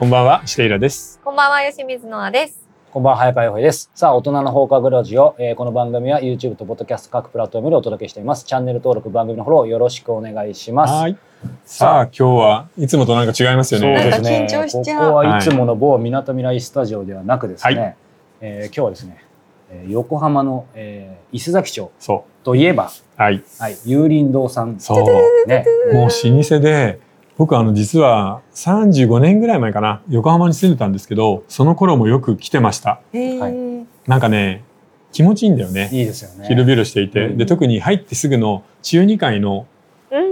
こんばんは、シテイラです。こんばんは、吉水のあです。こんばんは、早川洋平です。さあ、大人の放課後ラジオ、えーこの番組は YouTube と Podcast 各プラットフォームでお届けしています。チャンネル登録、番組のフォローよろしくお願いします。はい。さあ、今日はいつもとなんか違いますよね。そうですね。緊張しちゃうここはいつもの某みなとみらいスタジオではなくですね、はいえー今日はですね、えー横浜の、えー伊勢崎町そといえば、う。はい。はい、有林堂さん、そう。ね、もう老舗で、僕あの実は35年ぐらい前かな、横浜に住んでたんですけど、その頃もよく来てました。なんかね、気持ちいいんだよね。いいですよね。広々していて、うんで特に入ってすぐの中2階のうん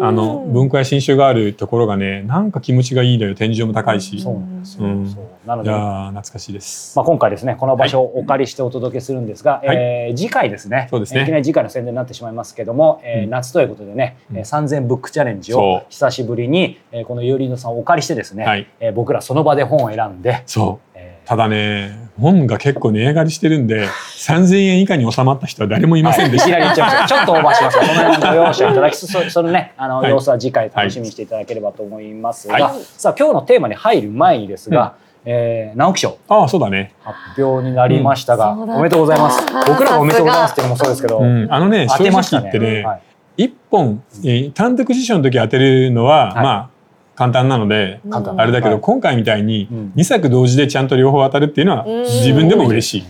あの文庫や新書があるところがねなんか気持ちがいいのよ。天井も高いし、そうなんですよ。うん。そう。なので、いやまー懐かしいです、あ、今回ですね、この場所をお借りしてお届けするんですが、はい。えー次回ですね。そうですね。いきなり次回の宣伝になってしまいますけども、えーうん。夏ということでね、うん。えー3000ブックチャレンジを久しぶりに、えーこの有林堂さんをお借りしてですね、はい。えー僕らその場で本を選んで、そう。えーただね本が結構値上がりしてるんで3000円以下に収まった人は誰もいませんでした、はい。いきなり言っちゃいました。ちょっとオーバーします。が、その辺のご容赦いただきつつ、そそのね、あの、はい様子は次回楽しみにしていただければと思いますが、はい。さあ、今日のテーマに入る前にですが、えー直木賞。ああそうだね、発表になりましたが、うん。おめでとうございます。僕らが。おめでとうございますっていうのもそうですけど、うん、あのね当正直てましたね。言ってねはい。一本、えー単独辞書の時当てるのは、はい。まあ簡単なのであれだけど、はい。今回みたいにうん。2作同時でちゃんと両方当たるっていうのはうん。自分でも嬉しい。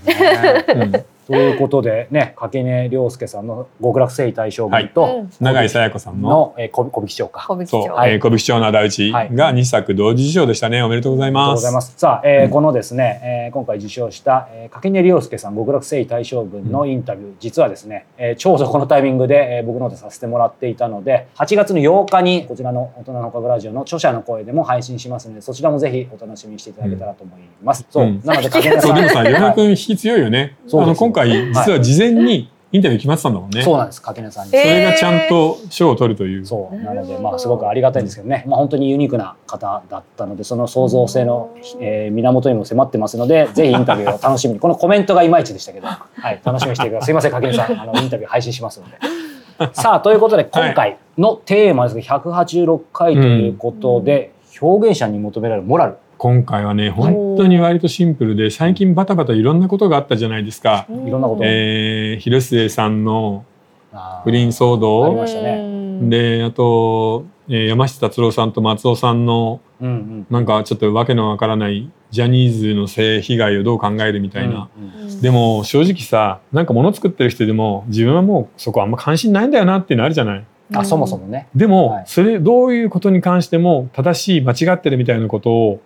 ということでね、垣根涼介さんの極楽征夷大将軍と、うん永井紗耶子さんのの、えー、小小引町か。そう、小引町。はいえー小引町の仇討ちが2作同時受賞でしたね。おめでとうございます。ございます。さあ、えーうんこのですね、えー今回受賞した、えー、垣根涼介さん極楽征夷大将軍のインタビュー、実はですね、えーちょうどこのタイミングで、えー僕の方でさせてもらっていたので、8月の8日にこちらの大人の放課後ラジオの著者の声でも配信しますので、そちらもぜひお楽しみにしていただけたらと思います。そう、うんなので垣根さん、そうでもさ、はい山田君引き強いよね。あそうですの今回実は事前にインタビュー決まってたんだもんね。そうなんです、垣根さんに。えそれがちゃんと賞を取るという。そう。なのでまあすごくありがたいんですけどね、まあ本当にユニークな方だったのでその創造性の、えー源にも迫ってますのでぜひインタビューを楽しみに。このコメントがいまいちでしたけど、はい、楽しみにしてください。すいません柿根さん。あのインタビュー配信しますので。さあということで今回のテーマですが186回ということで、表現者に求められるモラル今回はね、本当に割とシンプルで、最近バタバタいろんなことがあったじゃないですか。いろんなこと。えー広末さんの不倫騒あり動ましたね。うん。で、あと、えー山下達郎さんと松尾さんのうんうん。なんかちょっとわけのわからないジャニーズの性被害をどう考えるみたいな。うん。うん。でも正直さ、なんか物作ってる人でも自分はもうそこあんま関心ないんだよなっていうのあるじゃない。あそもそもね。でも、はい。それどういうことに関しても正しい間違ってるみたいなことを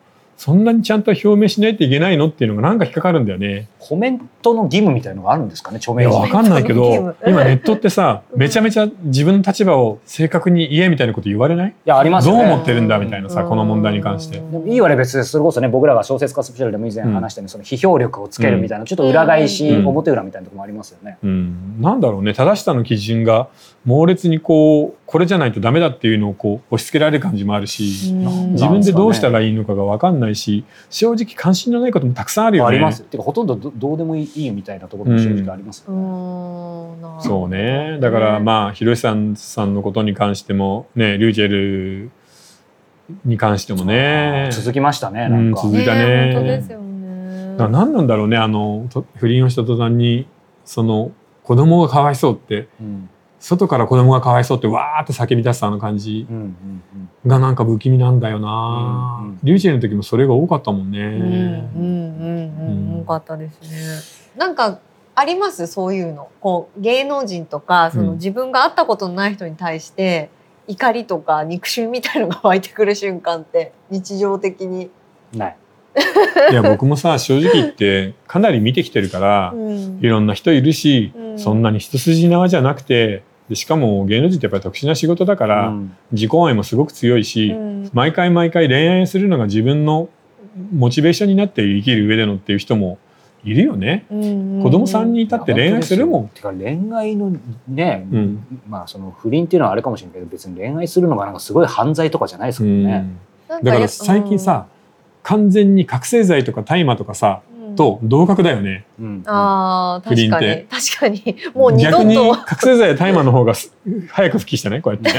そんなにちゃんと表明しないといけないのっていうのがなんか引っかかるんだよね。コメントの義務みたいのがあるんですかね著いや名人わかんないけど 今ネットってさめちゃめちゃ自分の立場を正確に言えみたいなこと言われない？いやありますどう思ってるんだみたいなさこの問題に関して。でもいい悪い別でそれこそね僕らが小説家スペシャルでも以前話したように、その批評力をつけるみたいな、ちょっと裏返し、うん。表裏みたいなところもありますよね。うん、なんだろうね正しさの基準が猛烈にこうこれじゃないとダメだっていうのをこう押し付けられる感じもあるし、うん自分でどうしたらいいのかが分かんないし正直関心のないこともたくさんあるよね。あります。てかほとんどどどうでもいいみたいなところも正直ありますようね。んそうねだからまあ広瀬さんさんのことに関してもねリュージェルに関してもね続きましたね。なんか、うん続いたね本当ですよね。な何なんだろうねあのと不倫をした途端にその子供がかわいそうってうん外から子供がかわいそうってわーって叫び出すあの感じがなんか不気味なんだよな、うんうんリュージェルの時もそれが多かったもんね、うんうんうんうんうん多かったですね。なんかあります？そういうの。こう芸能人とかそのうん自分が会ったことのない人に対して怒りとか憎しみみたいのが湧いてくる瞬間って日常的に。うん。ない。いや僕もさ正直言ってかなり見てきてるから、うんいろんな人いるし、うんそんなに一筋縄じゃなくてでしかも芸能人ってやっぱり特殊な仕事だから、うん。自己愛もすごく強いし、うん。毎回毎回恋愛するのが自分のモチベーションになって生きる上でのっていう人もいるよね。子供さんにいたって恋愛するもん。てか恋愛のね、うん。まあその不倫っていうのはあれかもしれないけど別に恋愛するのがなんかすごい犯罪とかじゃないですもんね。だから最近さ、完全に覚醒剤とか大麻とかさうんと同格だよね。うん。ああ確かに。確かに。もう二度逆にと 覚醒剤や大麻の方がす早く復帰したねこうやって。ね。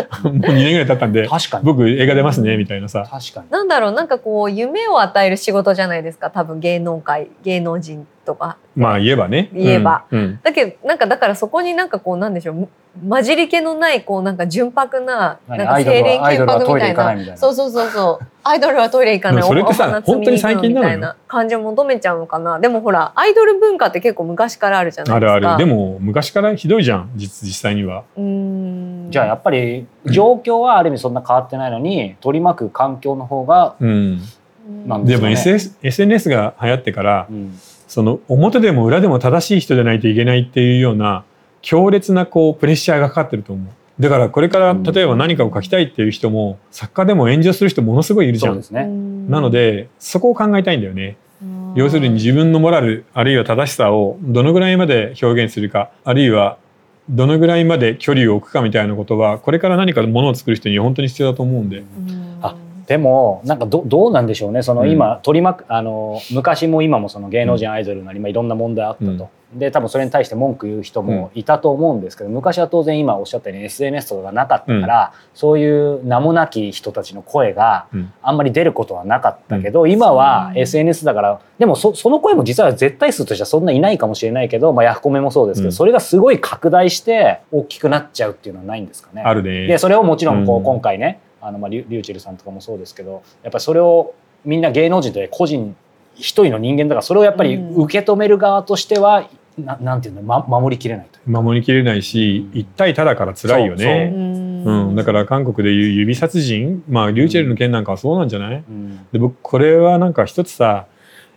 もう2年ぐらい経ったんで確かに。僕映画出ますねみたいなさ。確かに。なんだろうなんかこう夢を与える仕事じゃないですか多分芸能界芸能人とか。まあ言えばね。言えば。うん。うん。だけどなんかだからそこになんかこうなんでしょう混じり気のないこうなんか純白ななんか何アイドル清廉潔ルはトイレ白みたいな行かないみたいな。そうそうそうそう。アイドルはトイレ行かない。それってさ本当に最近なのよ。みたいな感じを求めちゃうのかなでもほらアイドル文化って結構昔からあるじゃないあですかるある。でも昔からひどいじゃん実実際には。うーんじゃあやっぱり状況はある意味そんな変わってないのに取り巻く環境の方が、うん。なんでもですよね SS SNS が流行ってからうんその表でも裏でも正しい人じゃないといけないっていうような強烈なこうプレッシャーがかかってると思う。だからこれからうん例えば何かを書きたいっていう人も作家でも炎上する人ものすごいいるじゃ。そうんですね、なのでそこを考えたいんだよね。要するに自分のモラルあるいは正しさをどのぐらいまで表現するかあるいはどのぐらいまで距離を置くかみたいなことはこれから何かものを作る人に本当に必要だと思うんで。あでもなんかどどうなんでしょうね。そのうん。今、取り巻くあの昔も今もその芸能人アイドルなり、まあ、いろんな問題あったと、で多分それに対して文句言う人もいたと思うんですけど、昔は当然今おっしゃったように SNS とかがなかったから、そういう名もなき人たちの声がうん。あんまり出ることはなかったけど、今は SNS だからでもそその声も実は絶対数としてはそんないないかもしれないけど、まあ、ヤフコメもそうですけど、うん。それがすごい拡大して大きくなっちゃうっていうのはないんですかね。あるね。でそれをもちろんこう、うん。今回ねあの、まあ、リュリューチェルさんとかもそうですけどやっぱりそれをみんな芸能人という個人一人の人間だからそれをやっぱりうん。受け止める側としては、ななんていうの、ま、守りきれない守りきれないしうん。一対多だから辛いよね。うん、だから韓国でいう指殺人。まあリューチェルの件なんかはそうなんじゃない？うん。で僕これはなんか一つさ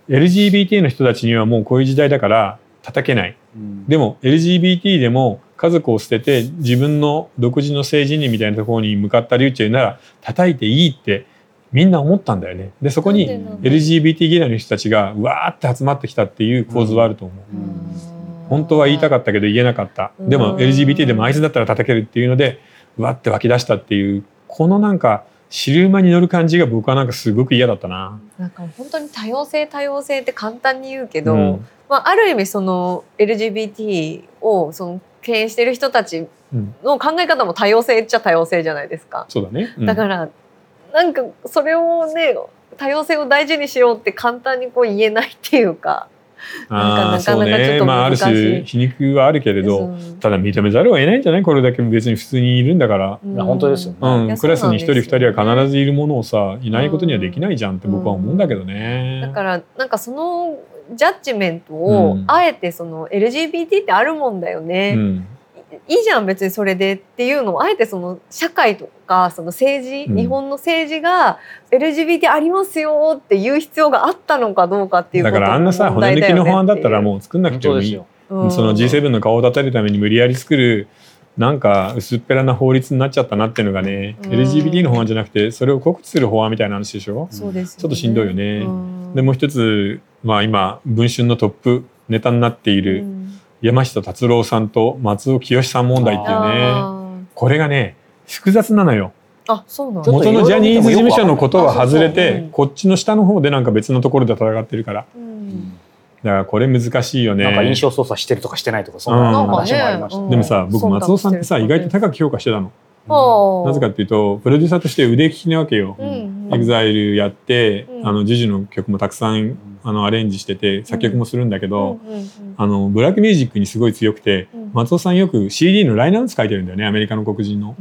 LGBT の人たちにはもうこういう時代だから叩けない。うん。でも LGBT でも家族を捨てて自分の独自の政治にみたいなところに向かったリューチェルなら叩いていいってみんな思ったんだよね。でそこに LGBT 嫌いの人たちがうわーって集まってきたっていう構図はあると思う、うん。本当は言いたかったけど言えなかった。でもうん LGBT でもあいつだったら叩けるっていうのでうわって湧き出したっていうこのなんか汁馬に乗る感じが僕はなんかすごく嫌だったな。なんか本当に多様性多様性って簡単に言うけど、うんまあ、ある意味その LGBT をその経営してる人たちうんの考え方も多様性っちゃ多様性じゃないですか。そうだね。うんだからなんかそれをね多様性を大事にしようって簡単にこう言えないっていうか。なかなかちょっね。とまあある種皮肉はあるけれど、うんただ認めざるを得ないんじゃない？これだけ別に普通にいるんだから。本当ですよねうんクラスに一人二人は必ずいるものをさいないことにはできないじゃんって僕は思うんだけどね。だからなんかそのジャッジメントをうん。あえてその LGBT ってあるもんだよね、うん。いいじゃん別にそれでっていうのをあえてその社会とかその政治、うん。日本の政治が LGBT ありますよっていう必要があったのかどうかっていうことだからあんなさ骨抜きの法案だったらもう作んなくてもいい。その G7 の顔を立てるために無理やり作るなんか薄っぺらな法律になっちゃったなっていうのがね、うん。LGBT の法案じゃなくてそれを告知する法案みたいな話でしょ、そうですよね。ちょっとしんどいよね。うん。でもう一つ、まあ、今文春のトップネタになっていうるん。山下達郎さんと松尾清さん問題っていうねあこれがね複雑なのよ。ーあそうなんだ。ちょっと元のジャニーズ事務所のことは外れてこっちの下の方でなんか別のところで戦ってるから。うんだからこれ難しいよね。なんか印象操作してるとかしてないとかそんな話もありました、ねでもさ僕松尾さんってさ意外と高く評価してたの。はあなぜかっていうとプロデューサーとして腕利きなわけよ。うん。 EXILE やって、うん。あの JUJU の曲もたくさんあのアレンジしてて作曲もするんだけど、あのブラックミュージックにすごい強くて、うん。松尾さんよく CD のライナーノーツ書いてるんだよねアメリカの黒人の。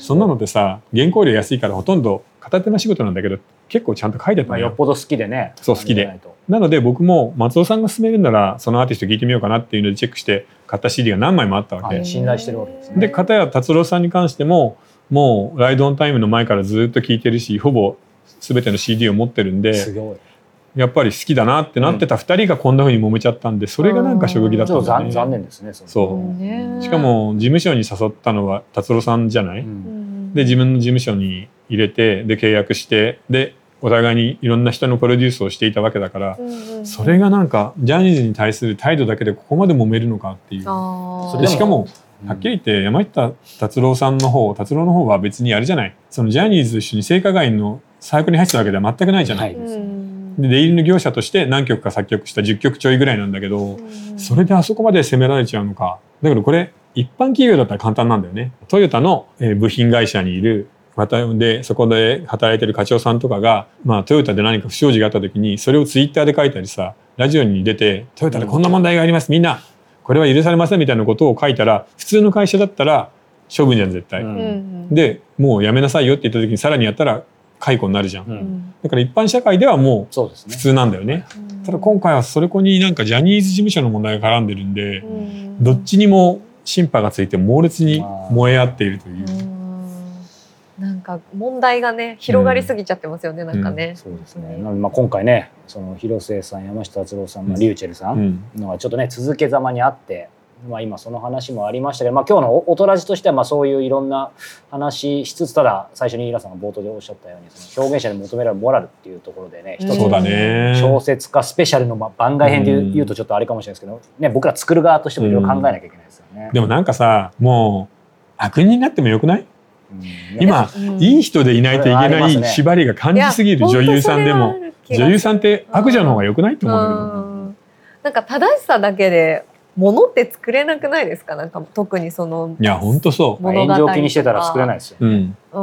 そんなのってさ原稿料安いからほとんど片手間仕事なんだけど結構ちゃんと書いてたまあ、のよ。よっぽど好きでね。そう好きで。ないと。なので僕も松尾さんが勧めるならそのアーティスト聞いてみようかなっていうのでチェックして買った CD が何枚もあったわけ。はい信頼してるわけですね。で片や達郎さんに関してももう「ライドオンタイム」の前からずっと聴いてるしほぼ全ての CD を持ってるんですごい。やっぱり好きだなってなってた2人がこんな風に揉めちゃったんでそれがなんか衝撃だったんだよね。残念ですね。そう。ね。しかも事務所に誘ったのは達郎さんじゃない、うん。で自分の事務所に入れてで契約してでお互いにいろんな人のプロデュースをしていたわけだから、それがなんかジャニーズに対する態度だけでここまで揉めるのかっていう。でしかもはっきり言って山下達郎さんの方達郎の方は別にあれじゃないそのジャニーズと一緒に性加害のサークルに入ってたわけでは全くないじゃない。はいですねで出入りの業者として何曲か作曲した10曲ちょいぐらいなんだけど、それであそこまで責められちゃうのか。だけどこれ一般企業だったら簡単なんだよね。トヨタのえー部品会社にいるでそこで働いてる課長さんとかが、まあ、トヨタで何か不祥事があった時にそれをツイッターで書いたりさラジオに出て「トヨタでこんな問題がありますみんなこれは許されません」みたいなことを書いたら普通の会社だったら処分じゃん絶対。うんうんでもうやめなさいよって言った時にさらにやったら解雇になるじゃん。ううんんだから一般社会ではもそう普通なんだよね。ただ今回はそれこになんかジャニーズ事務所の問題が絡んでるんで、うんどっちにも審判がついて猛烈に燃え合っているという。か問題がね広がりすぎちゃってますよね、なんかね。そうですね、うん。なのでまあ今回ねその広末さん山下達郎さん、まあ、うん。リューチェルさうん。んのがちょっとね続けざまにあって、まあ、今その話もありましたけど、まあ、今日のおおとらじとしてはまあそういういろんな話しつつただ最初にイラさんが冒頭でおっしゃったようにその表現者に求められるモラルっていうところでね一つそうだね。小説家スペシャルのまあ番外編で言うとちょっとあれかもしれないですけど、ね、僕ら作る側としてもいろいろ考えなきゃいけないですよね。でもなんかさもう悪人になってもよくない？うん今、うん。いい人でいないといけない縛りが感じすぎる女優さんでも。女優さんって悪女の方が良くないと思うんだけど。うん。なんか正しさだけで物って作れなくないですか？なんか特にそのいや本当そまあ物語炎上気にしてたら作れないですよ。う。うん。う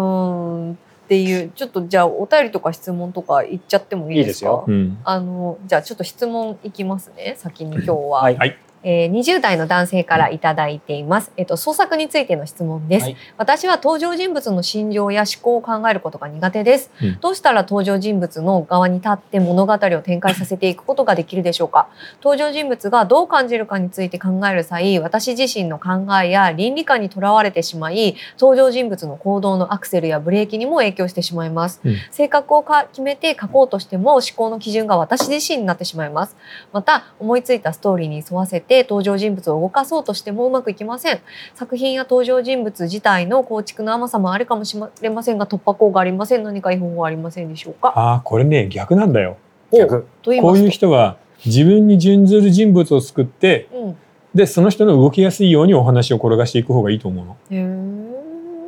ん。っていうちょっとじゃあお便りとか質問とか言っちゃってもいいですか？いいですよ。うん。あのじゃあちょっと質問いきますね先に今日は、はい。はい。えー、20代の男性からいただいています、えっと創作についての質問です、はい。私は登場人物の心情や思考を考えることが苦手です、うん。どうしたら登場人物の側に立って物語を展開させていくことができるでしょうか？登場人物がどう感じるかについて考える際私自身の考えや倫理観にとらわれてしまい登場人物の行動のアクセルやブレーキにも影響してしまいます、うん。性格をか決めて書こうとしても思考の基準が私自身になってしまいます。また思いついたストーリーに沿わせて登場人物を動かそうとしてもうまくいきません。作品や登場人物自体の構築の甘さもあるかもしれませんが突破口がありません。何かいい方法はありませんでしょうか？ああこれね逆なんだよ。逆。こういう人は自分に準ずる人物を作ってうん。でその人の動きやすいようにお話を転がしていく方がいいと思うの。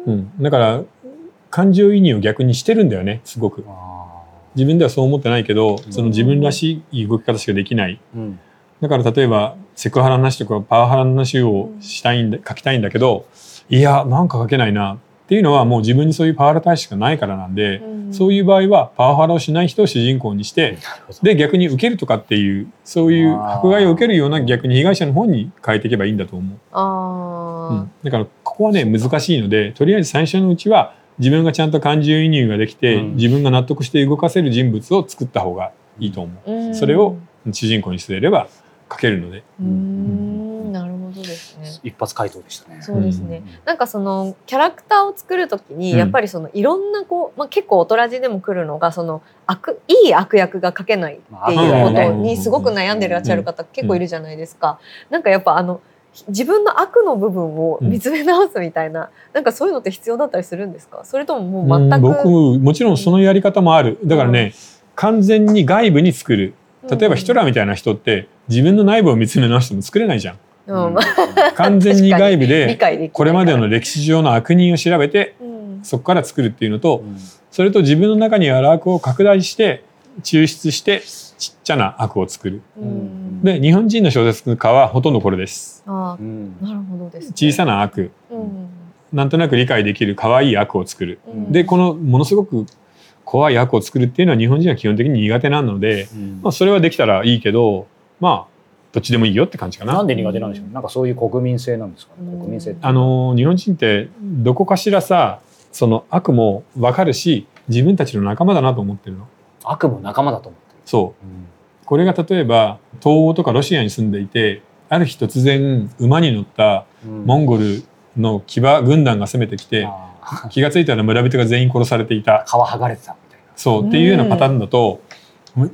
うん、だから感情移入を逆にしてるんだよねすごく。あ自分ではそう思ってないけどん。その自分らしい動き方しかできない。ーうん。だから例えばセクハラの話とかパワハラの話をしたいんだ書きたいんだけどいやなんか書けないなっていうのはもう自分にそういうパワハラ対策がないからなんで、うん。そういう場合はパワハラをしない人を主人公にしてで逆に受けるとかっていうそういう迫害を受けるような逆に被害者の方に変えていけばいいんだと思う、あー。うん、だからここはね難しいのでとりあえず最初のうちは自分がちゃんと感情移入ができて、うん。自分が納得して動かせる人物を作った方がいいと思う、うん。それを主人公に据えれば書けるのでうーん。なるほどですね。一発回答でしたね。そうですね、うん。なんかそのキャラクターを作るときにうん。やっぱりそのいろんなこう、まあ、結構大人じでも来るのがその悪いい悪役が書けないっていうことにすごく悩んでいらっしゃる方結構いるじゃないですか。なんかやっぱあの自分の悪の部分を見つめ直すみたいな、なんかそういうのって必要だったりするんですか？それとももう全く、うん僕もちろんそのやり方もある。だからね、完全に外部に作る例えばヒトラーみたいな人って自分の内部を見つめ直しても作れないじゃん。うん、うん。完全に外部理でこれまでの歴史上の悪人を調べてうん。そこから作るっていうのとうん。それと自分の中にある悪を拡大して抽出してちっちゃな悪を作る。うん。で日本人の小説家はほとんどこれです。あなるほどです、ね、小さな悪。うん。なんとなく理解できる可愛い悪を作る。うん。でこのものすごく怖い悪を作るっていうのは日本人は基本的に苦手なので、うんまあ、それはできたらいいけどまあどっちでもいいよって感じかな。なんで苦手なんでしょう。なんかそういう国民性なんですか？ね。うん国民性あの日本人ってどこかしらさその悪も分かるし自分たちの仲間だなと思ってるの。悪も仲間だと思ってる。そううんこれが例えば東欧とかロシアに住んでいてある日突然馬に乗ったうんモンゴルの騎馬軍団が攻めてきてあー気が付いたら村人が全員殺されていた 皮剥がれてた。そうっていうようなパターンだと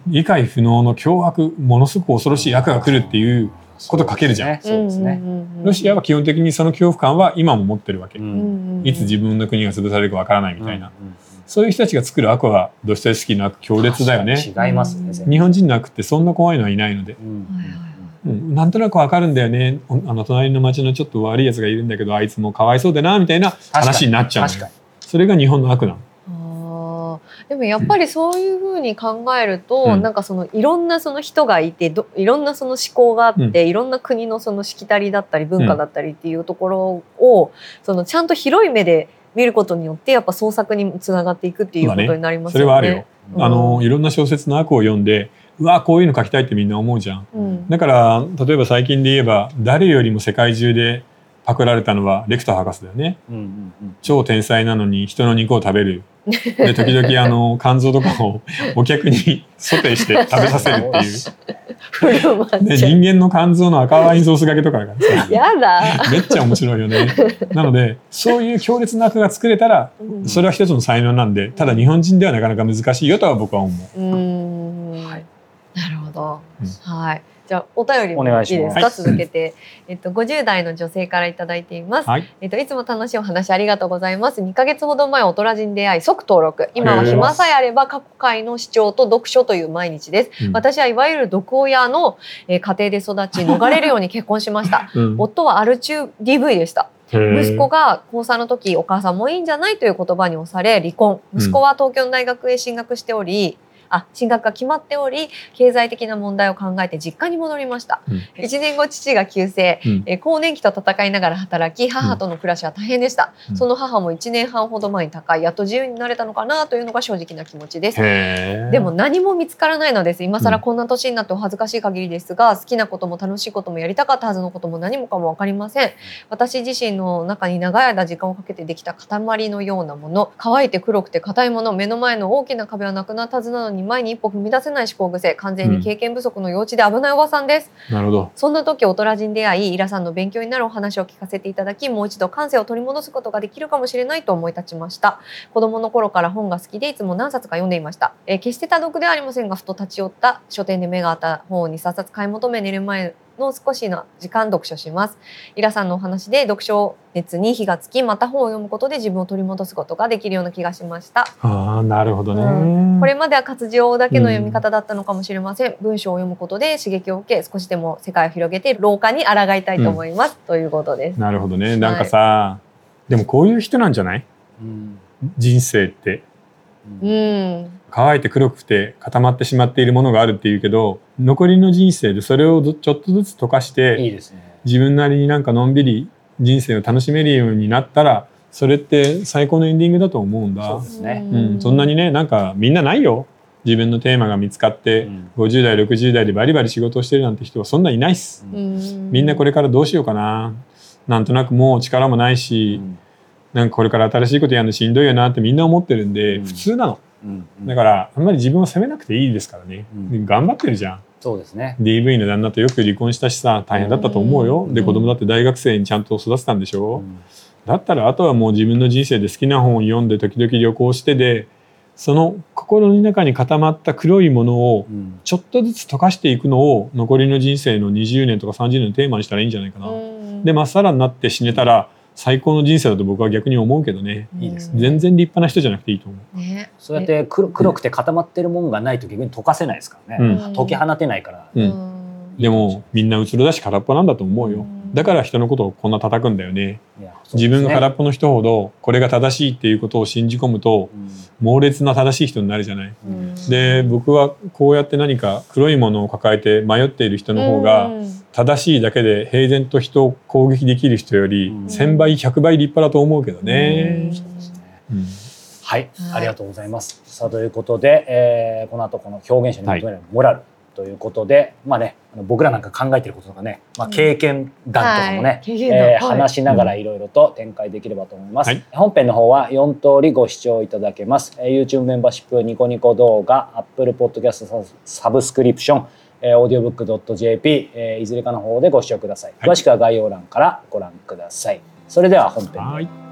理解不能の凶悪ものすごく恐ろしい悪が来るっていうこと書けるじゃん。そうですね。ロシアは基本的にその恐怖感は今も持ってるわけ。う。うんんいつ自分の国が潰されるかわからないみたいな。うんうんそういう人たちが作る悪はドストエフスキーの悪強烈だよね。違いますね。日本人の悪ってそんな怖いのはいないので。うん。なんとなくわかるんだよね。おあの隣の町のちょっと悪いやつがいるんだけどあいつもかわいそうでなみたいな話になっちゃうのよ。確かに。それが日本の悪なのでもやっぱりそういうふうに考えると、うんなんかそのいろんなその人がいてどいろんなその思考があって、いろんな国のそのしきたりだったり文化だったりっていうところを、そのちゃんと広い目で見ることによってやっぱ創作につながっていくっていうことになりますよね。それはあるよ。うんあのいろんな小説の悪を読んでうわこういうの書きたいってみんな思うじゃん。うんだから例えば最近で言えば誰よりも世界中でパクられたのはレクター博士だよね。うんうんうん超天才なのに人の肉を食べる。で時々あの肝臓とかをお客にソテーして食べさせるっていう。で人間の肝臓の赤ワインソースがけとかだからさ。やだ。めっちゃ面白いよね。なのでそういう強烈な悪が作れたらうんそれは一つの才能なんでただ日本人ではなかなか難しいよとは僕は思う。うーんはいなるほど。うんはい。じゃあお便りもお願いいですか、いします続けて、えっと50代の女性からいただいています。はい。えっといつも楽しいお話ありがとうございます。2ヶ月ほど前オトラジに出会い即登録。今は暇さえあれば過去回の視聴と読書という毎日です。うん私はいわゆる毒親の、えー家庭で育ち逃れるように結婚しました。うん夫はアル中 DV でした。息子が高3の時お母さんもいいんじゃないという言葉に押され離婚うん息子は東京の大学へ進学しており、あ進学が決まっており経済的な問題を考えて実家に戻りました、うん。1年後父が急性、うん。えー更年期と戦いながら働き母との暮らしは大変でした、うん。その母も1年半ほど前に高いやっと自由になれたのかなというのが正直な気持ちです。でも何も見つからないのです。今更こんな年になってお恥ずかしい限りですが、好きなことも楽しいこともやりたかったはずのことも何もかも分かりません。私自身の中に長い間時間をかけてできた塊のようなもの。乾いて黒くて硬いもの。目の前の大きな壁はなくなったはずなのに前に一歩踏み出せない思考癖完全に経験不足の幼稚で危ないおばさんです、なるほど。そんな時大人人に出会いイラさんの勉強になるお話を聞かせていただきもう一度感性を取り戻すことができるかもしれないと思い立ちました。子供の頃から本が好きでいつも何冊か読んでいました、えー決して多読ではありませんがふと立ち寄った書店で目があった本を2冊買い求め寝る前の少しの時間読書します。イラさんのお話で読書熱に火がつきまた本を読むことで自分を取り戻すことができるような気がしました。ああなるほどね。これまでは活字をだけの読み方だったのかもしれません、文章を読むことで刺激を受け少しでも世界を広げて廊下に抗いたいと思います、ということです。なるほどね。なんかさ、でもこういう人なんじゃない？うん。人生って。うん乾いて黒くて固まってしまっているものがあるっていうけど残りの人生でそれをどちょっとずつ溶かしいていですね。自分なりになんかのんびり人生を楽しめるようになったらそれって最高のエンディングだと思うんだそう。ですね。うん、そんなにねなんかみんなないよ自分のテーマが見つかって、うん50代60代でバリバリ仕事をしてるなんて人はそんないないっす。うんみんなこれからどうしようかななんとなくもう力もないし、なんかこれから新しいことやるのしんどいよなってみんな思ってるんで、うん普通なのうんうんだからあんまり自分を責めなくていいですからね、うん。頑張ってるじゃん。そうですね。DV の旦那とよく離婚したしさ大変だったと思うよ、うん。で子供だって大学生にちゃんと育てたんでしょ、うん。だったらあとはもう自分の人生で好きな本を読んで時々旅行してでその心の中に固まった黒いものをうん。ちょっとずつ溶かしていくのを残りの人生の20年とか30年のテーマにしたらいいんじゃないかな。うん。でまっさらになって死ねたら最高の人生だと僕は逆に思うけどね。いいですね。全然立派な人じゃなくていいと思う。ね。そうやって黒黒くて固まってるもんがないと逆に溶かせないですからね。うん。解き放てないから。うんうんでもみんなうつろだし空っぽなんだと思うよ。だから人のことをこんな叩くんだよね。いや自分が空っっぽの人ほどこれが正しいっていうことを信じ込むと猛烈な正しい人になるじゃない。うん。で僕はこうやって何か黒いものを抱えて迷っている人の方がうん。正しいだけで平然と人を攻撃できる人よりうん。1,000倍100倍立派だと思うけどね。はい。ありがとうございます。さあということで、えーこの後この表現者に求めるモラルということで、まあねあの僕らなんか考えてることとかね、まあ、うん。経験談とかもね、はい。えーはい。話しながらいろいろと展開できればと思います、はい。本編の方は4通りご視聴いただけます、えー YouTube メンバーシップニコニコ動画 Apple Podcast ササブスクリプションえー audiobook.jp、えーいずれかの方でご視聴ください、はい。詳しくは概要欄からご覧ください。それでは本編はい